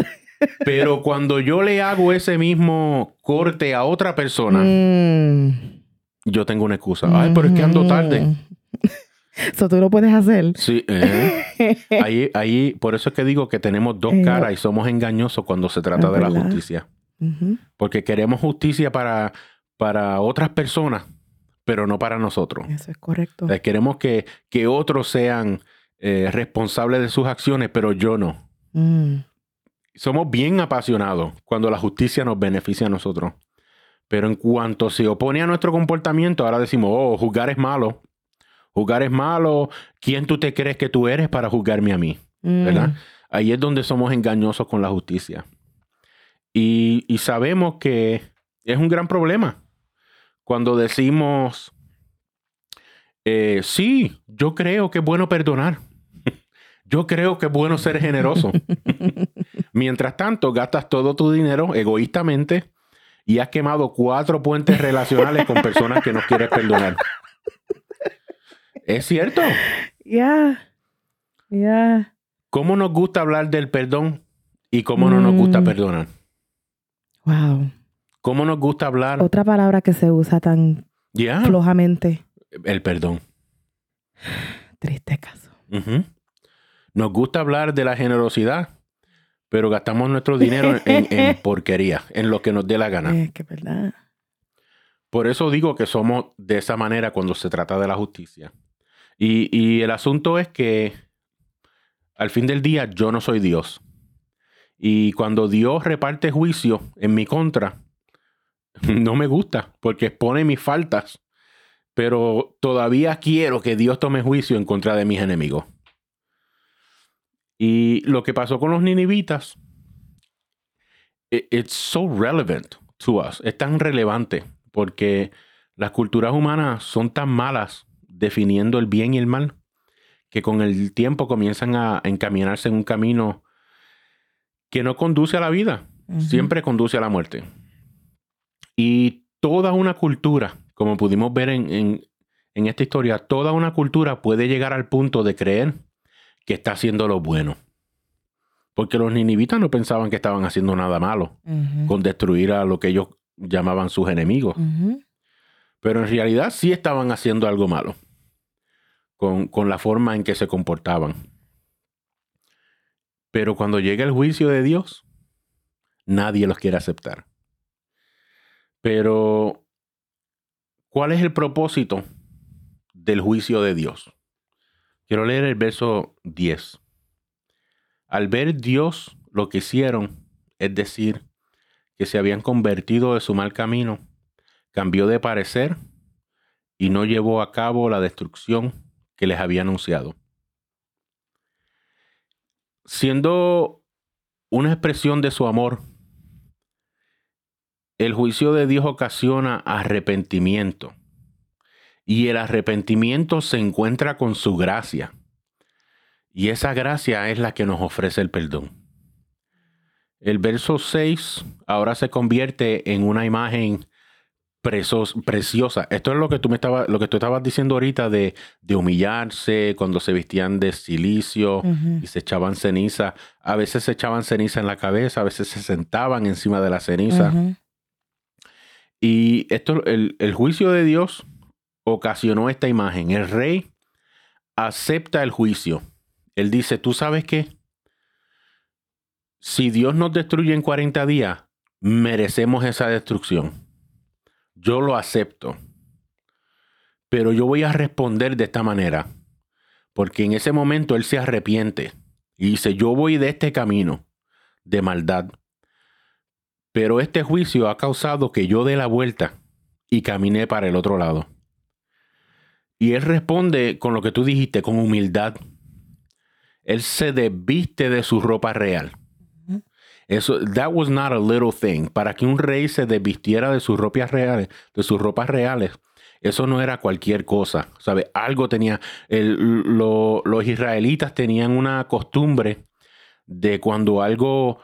Pero cuando yo le hago ese mismo corte a otra persona, Mm. yo tengo una excusa. Ay, pero es que ando tarde. Ujú. Eso tú lo puedes hacer. Sí, eh. ahí, ahí, por eso es que digo que tenemos dos caras y somos engañosos cuando se trata es de la verdad. Porque queremos justicia para, para otras personas, pero no para nosotros. Eso es correcto. O sea, queremos que, que otros sean eh, responsables de sus acciones, pero yo no. Mm. Somos bien apasionados cuando la justicia nos beneficia a nosotros. Pero en cuanto se opone a nuestro comportamiento, ahora decimos, oh, juzgar es malo. Juzgar es malo. ¿Quién tú te crees que tú eres para juzgarme a mí? Mm. ¿Verdad? Ahí es donde somos engañosos con la justicia. Y, y sabemos que es un gran problema cuando decimos, eh, sí, yo creo que es bueno perdonar. Yo creo que es bueno ser generoso. Mientras tanto, gastas todo tu dinero egoístamente y has quemado cuatro puentes relacionales con personas que no quieres perdonar. Es cierto. Ya. Ya. ¿Cómo nos gusta hablar del perdón y cómo no nos gusta Mm. perdonar? Wow. ¿Cómo nos gusta hablar? Otra palabra que se usa tan flojamente. el perdón. Triste caso. Nos gusta hablar de la generosidad, pero gastamos nuestro dinero en, en porquería, en lo que nos dé la gana. Es que verdad. Por eso digo que somos de esa manera cuando se trata de la justicia. Y, y el asunto es que al fin del día yo no soy Dios. Y cuando Dios reparte juicio en mi contra, no me gusta porque expone mis faltas. Pero todavía quiero que Dios tome juicio en contra de mis enemigos. Y lo que pasó con los ninivitas, it's so relevant to us. Es tan relevante porque las culturas humanas son tan malas definiendo el bien y el mal que con el tiempo comienzan a encaminarse en un camino que no conduce a la vida, siempre conduce a la muerte. Y toda una cultura, como pudimos ver en, en- en esta historia, toda una cultura puede llegar al punto de creer que está haciendo lo bueno. Porque los ninivitas no pensaban que estaban haciendo nada malo con destruir a lo que ellos llamaban sus enemigos. Pero en realidad sí estaban haciendo algo malo con, con la forma en que se comportaban. Pero cuando llega el juicio de Dios, nadie los quiere aceptar. Pero, ¿cuál es el propósito del juicio de Dios? Quiero leer el verso 10. Al ver Dios lo que hicieron, es decir, que se habían convertido de su mal camino, cambió de parecer y no llevó a cabo la destrucción que les había anunciado. Siendo una expresión de su amor, el juicio de Dios ocasiona arrepentimiento y el arrepentimiento se encuentra con su gracia y esa gracia es la que nos ofrece el perdón. El verso 6 ahora se convierte en una imagen presos- preciosa. Esto es lo que tú me estabas, lo que tú estabas diciendo ahorita de, de humillarse cuando se vestían de silicio y se echaban ceniza. A veces se echaban ceniza en la cabeza, a veces se sentaban encima de la ceniza. Y esto, el, el juicio de Dios ocasionó esta imagen. El rey acepta el juicio. Él dice, ¿tú sabes qué? Si Dios nos destruye en 40 días, merecemos esa destrucción. Yo lo acepto. Pero yo voy a responder de esta manera. Porque en ese momento Él se arrepiente y dice, yo voy de este camino de maldad. Pero este juicio ha causado que yo dé la vuelta y caminé para el otro lado. Y él responde con lo que tú dijiste, con humildad. Él se desviste de su ropa real. Eso, that was not a little thing. Para que un rey se desvistiera de sus ropas reales, de sus ropas reales, eso no era cualquier cosa. ¿Sabe? Algo tenía. el- lo- los israelitas tenían una costumbre de cuando algo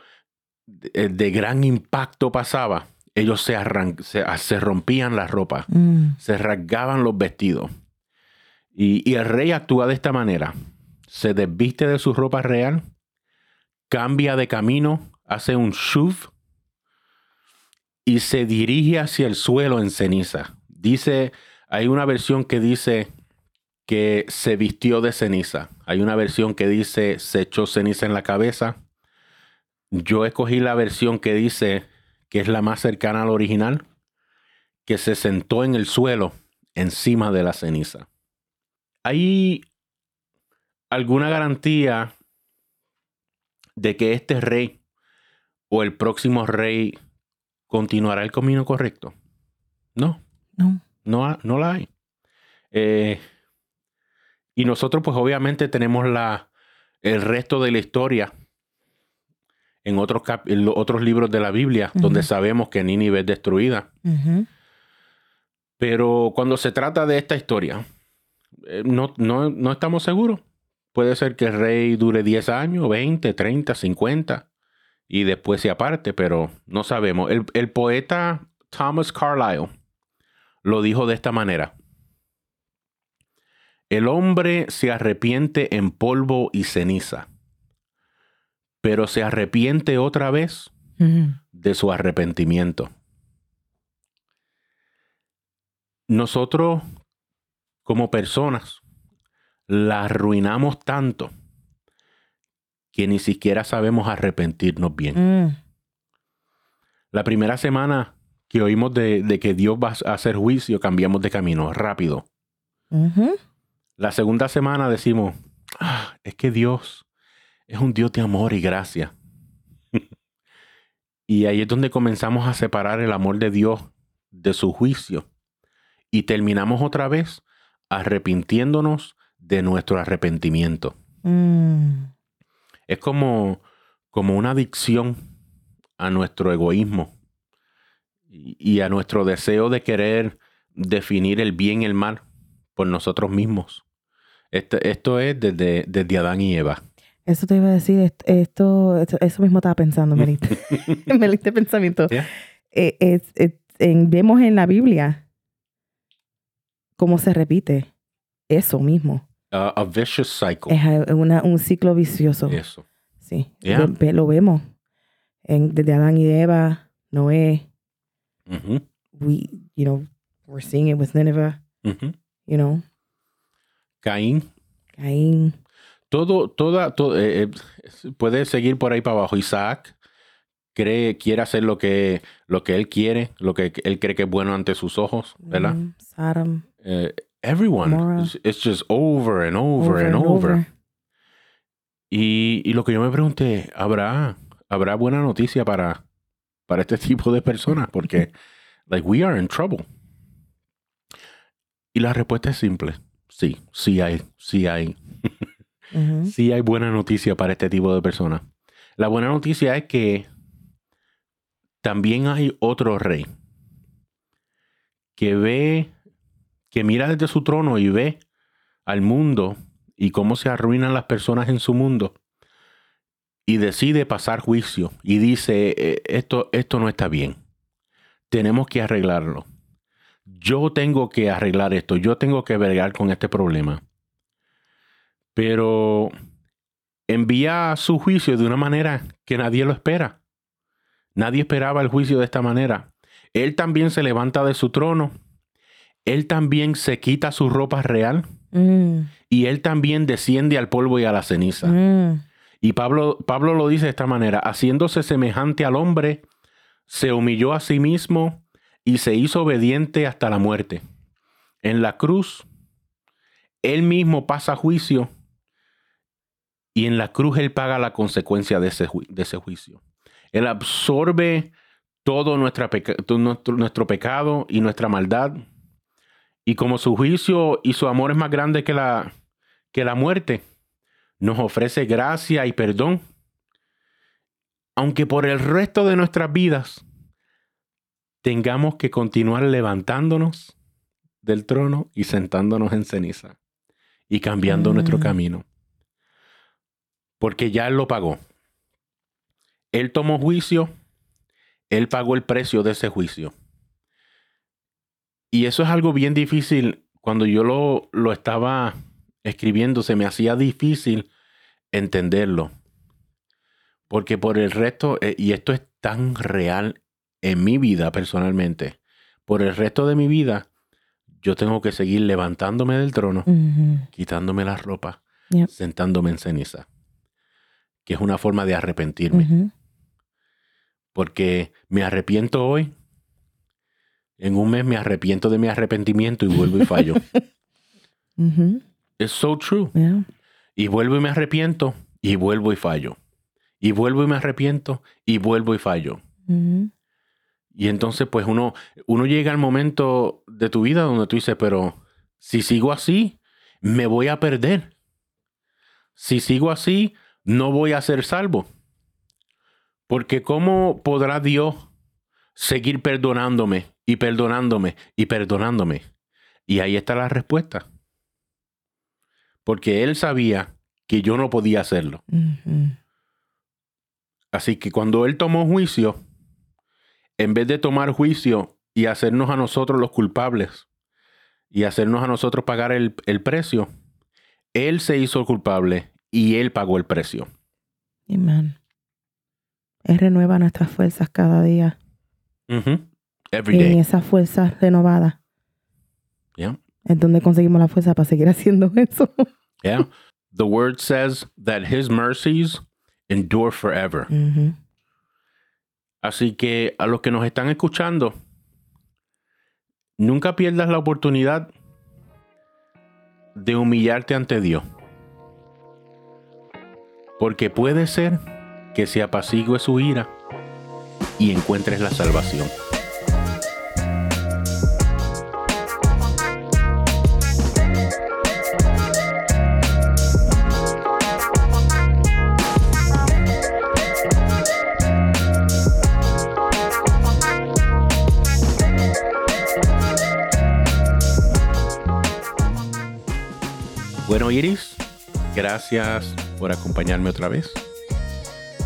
de, de gran impacto pasaba, ellos se, arran- se, se rompían las ropas, Mm. se rasgaban los vestidos. Y, y el rey actúa de esta manera. Se desviste de su ropa real, cambia de camino, hace un shuv y se dirige hacia el suelo en ceniza. Dice, hay una versión que dice que se vistió de ceniza. Hay una versión que dice se echó ceniza en la cabeza. Yo escogí la versión que dice que es la más cercana al original, que se sentó en el suelo encima de la ceniza. ¿Hay alguna garantía de que este rey o el próximo rey continuará el camino correcto? No. No. No, no la hay. Eh, y nosotros, pues obviamente tenemos la, el resto de la historia en otros, otros libros de la Biblia, donde sabemos que Nínive es destruida. Pero cuando se trata de esta historia, eh, no, no, no, estamos seguros. Puede ser que el rey dure 10 años, 20, 30, 50 y después se aparte, pero no sabemos. El, el poeta Thomas Carlyle lo dijo de esta manera. El hombre se arrepiente en polvo y ceniza, pero se arrepiente otra vez de su arrepentimiento. Nosotros, como personas, la arruinamos tanto que ni siquiera sabemos arrepentirnos bien. Mm. La primera semana que oímos de, que Dios va a hacer juicio, cambiamos de camino rápido. La segunda semana decimos, ah, es que Dios es un Dios de amor y gracia. y ahí es donde comenzamos a separar el amor de Dios de su juicio. Y terminamos otra vez arrepintiéndonos de nuestro arrepentimiento. Mm. Es como, como una adicción a nuestro egoísmo y a nuestro deseo de querer definir el bien y el mal por nosotros mismos. Esto, esto es desde, desde, Adán y Eva. Eso te iba a decir, esto, eso mismo estaba pensando, me me pensamiento. Eh, vemos en la Biblia cómo se repite eso mismo. A vicious cycle. Es un ciclo vicioso. Eso. Sí. Lo, vemos. En, desde Adán y Eva, Noé. We, you know, we're seeing it with Nineveh. You know. Caín. Caín. Todo, toda, eh, eh, puede seguir por ahí para abajo. Isaac cree, quiere hacer lo que, lo que él quiere, lo que él cree que es bueno ante sus ojos, ¿verdad? Mm, eh, everyone. It's, just over and over, and, over. Y, y, lo que yo me pregunté, ¿habrá, ¿habrá buena noticia para, para este tipo de personas? Porque, like, we are in trouble. Y la respuesta es simple. Sí, sí hay, sí hay. Sí hay buena noticia para este tipo de personas. La buena noticia es que también hay otro rey que ve, que mira desde su trono y ve al mundo y cómo se arruinan las personas en su mundo y decide pasar juicio y dice, eh, esto, esto no está bien, tenemos que arreglarlo yo tengo que arreglar esto, yo tengo que bregar con este problema. Pero envía su juicio de una manera que nadie lo espera. Nadie esperaba el juicio de esta manera. Él también se levanta de su trono. Él también se quita su ropa real. Mm. Y él también desciende al polvo y a la ceniza. Mm. Y Pablo, Pablo lo dice de esta manera, haciéndose semejante al hombre, se humilló a sí mismo y se hizo obediente hasta la muerte. En la cruz, Él mismo pasa juicio y en la cruz Él paga la consecuencia de ese, de ese juicio. Él absorbe todo nuestra nuestro, nuestro pecado y nuestra maldad. Y como su juicio y su amor es más grande que la, que la muerte, nos ofrece gracia y perdón. Aunque por el resto de nuestras vidas tengamos que continuar levantándonos del trono y sentándonos en ceniza y cambiando nuestro mm. camino. Porque ya Él lo pagó. Él tomó juicio, Él pagó el precio de ese juicio. Y eso es algo bien difícil. Cuando yo lo, lo estaba escribiendo, se me hacía difícil entenderlo. Porque por el resto, eh, y esto es tan real en mi vida personalmente, por el resto de mi vida, yo tengo que seguir levantándome del trono, quitándome la ropa, Yep. sentándome en ceniza, que es una forma de arrepentirme, porque me arrepiento hoy, en un mes me arrepiento de mi arrepentimiento y vuelvo y fallo. Es so true. Yeah. Y vuelvo y me arrepiento y vuelvo y fallo. Y vuelvo y me arrepiento y vuelvo y fallo. Y entonces pues uno, uno llega al momento de tu vida donde tú dices, pero si sigo así, me voy a perder. Si sigo así, no voy a ser salvo. Porque ¿cómo podrá Dios seguir perdonándome y perdonándome y perdonándome? Y ahí está la respuesta. Porque Él sabía que yo no podía hacerlo. Así que cuando Él tomó juicio, en vez de tomar juicio y hacernos a nosotros los culpables y hacernos a nosotros pagar el, el precio, Él se hizo culpable y Él pagó el precio. Amen. Él renueva nuestras fuerzas cada día. Every Y en day. esas fuerzas renovadas Yeah. es donde conseguimos la fuerza para seguir haciendo eso. Yeah. The word says that His mercies endure forever. Así que a los que nos están escuchando, nunca pierdas la oportunidad de humillarte ante Dios. Porque puede ser que se apacigüe su ira y encuentres la salvación. Bueno, Iris, gracias por acompañarme otra vez.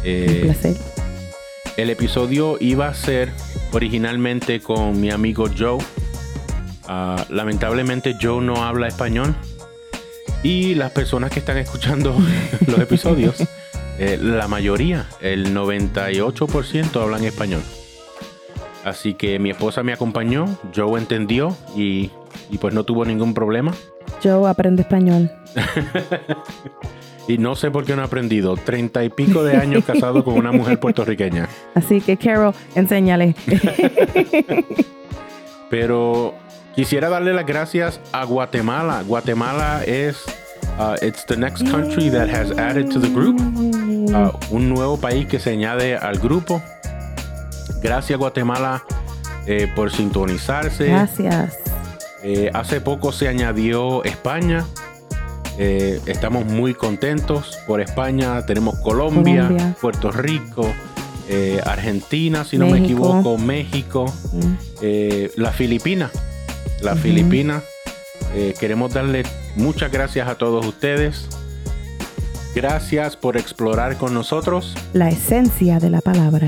Eh, Un placer. El episodio iba a ser originalmente con mi amigo Joe. Ah, lamentablemente Joe no habla español. Y las personas que están escuchando los episodios, eh, la mayoría, el 98% hablan español. Así que mi esposa me acompañó, Joe entendió y, y pues no tuvo ningún problema. Yo aprendo español. Y no sé por qué no ha aprendido. Treinta y pico de años casado con una mujer puertorriqueña. Así que, Carol, enséñale. Pero quisiera darle las gracias a Guatemala. Guatemala es uh, it's the next country that has added to the group. Uh, un nuevo país que se añade al grupo. Gracias Guatemala eh, por sintonizarse. Gracias. Eh, hace poco se añadió España. Eh, estamos muy contentos por España. Tenemos Colombia, Colombia. Puerto Rico, eh, Argentina, si no me equivoco, México, Mm. las Filipinas. Las. Filipinas. Queremos darle muchas gracias a todos ustedes. Gracias por explorar con nosotros. La esencia de la palabra.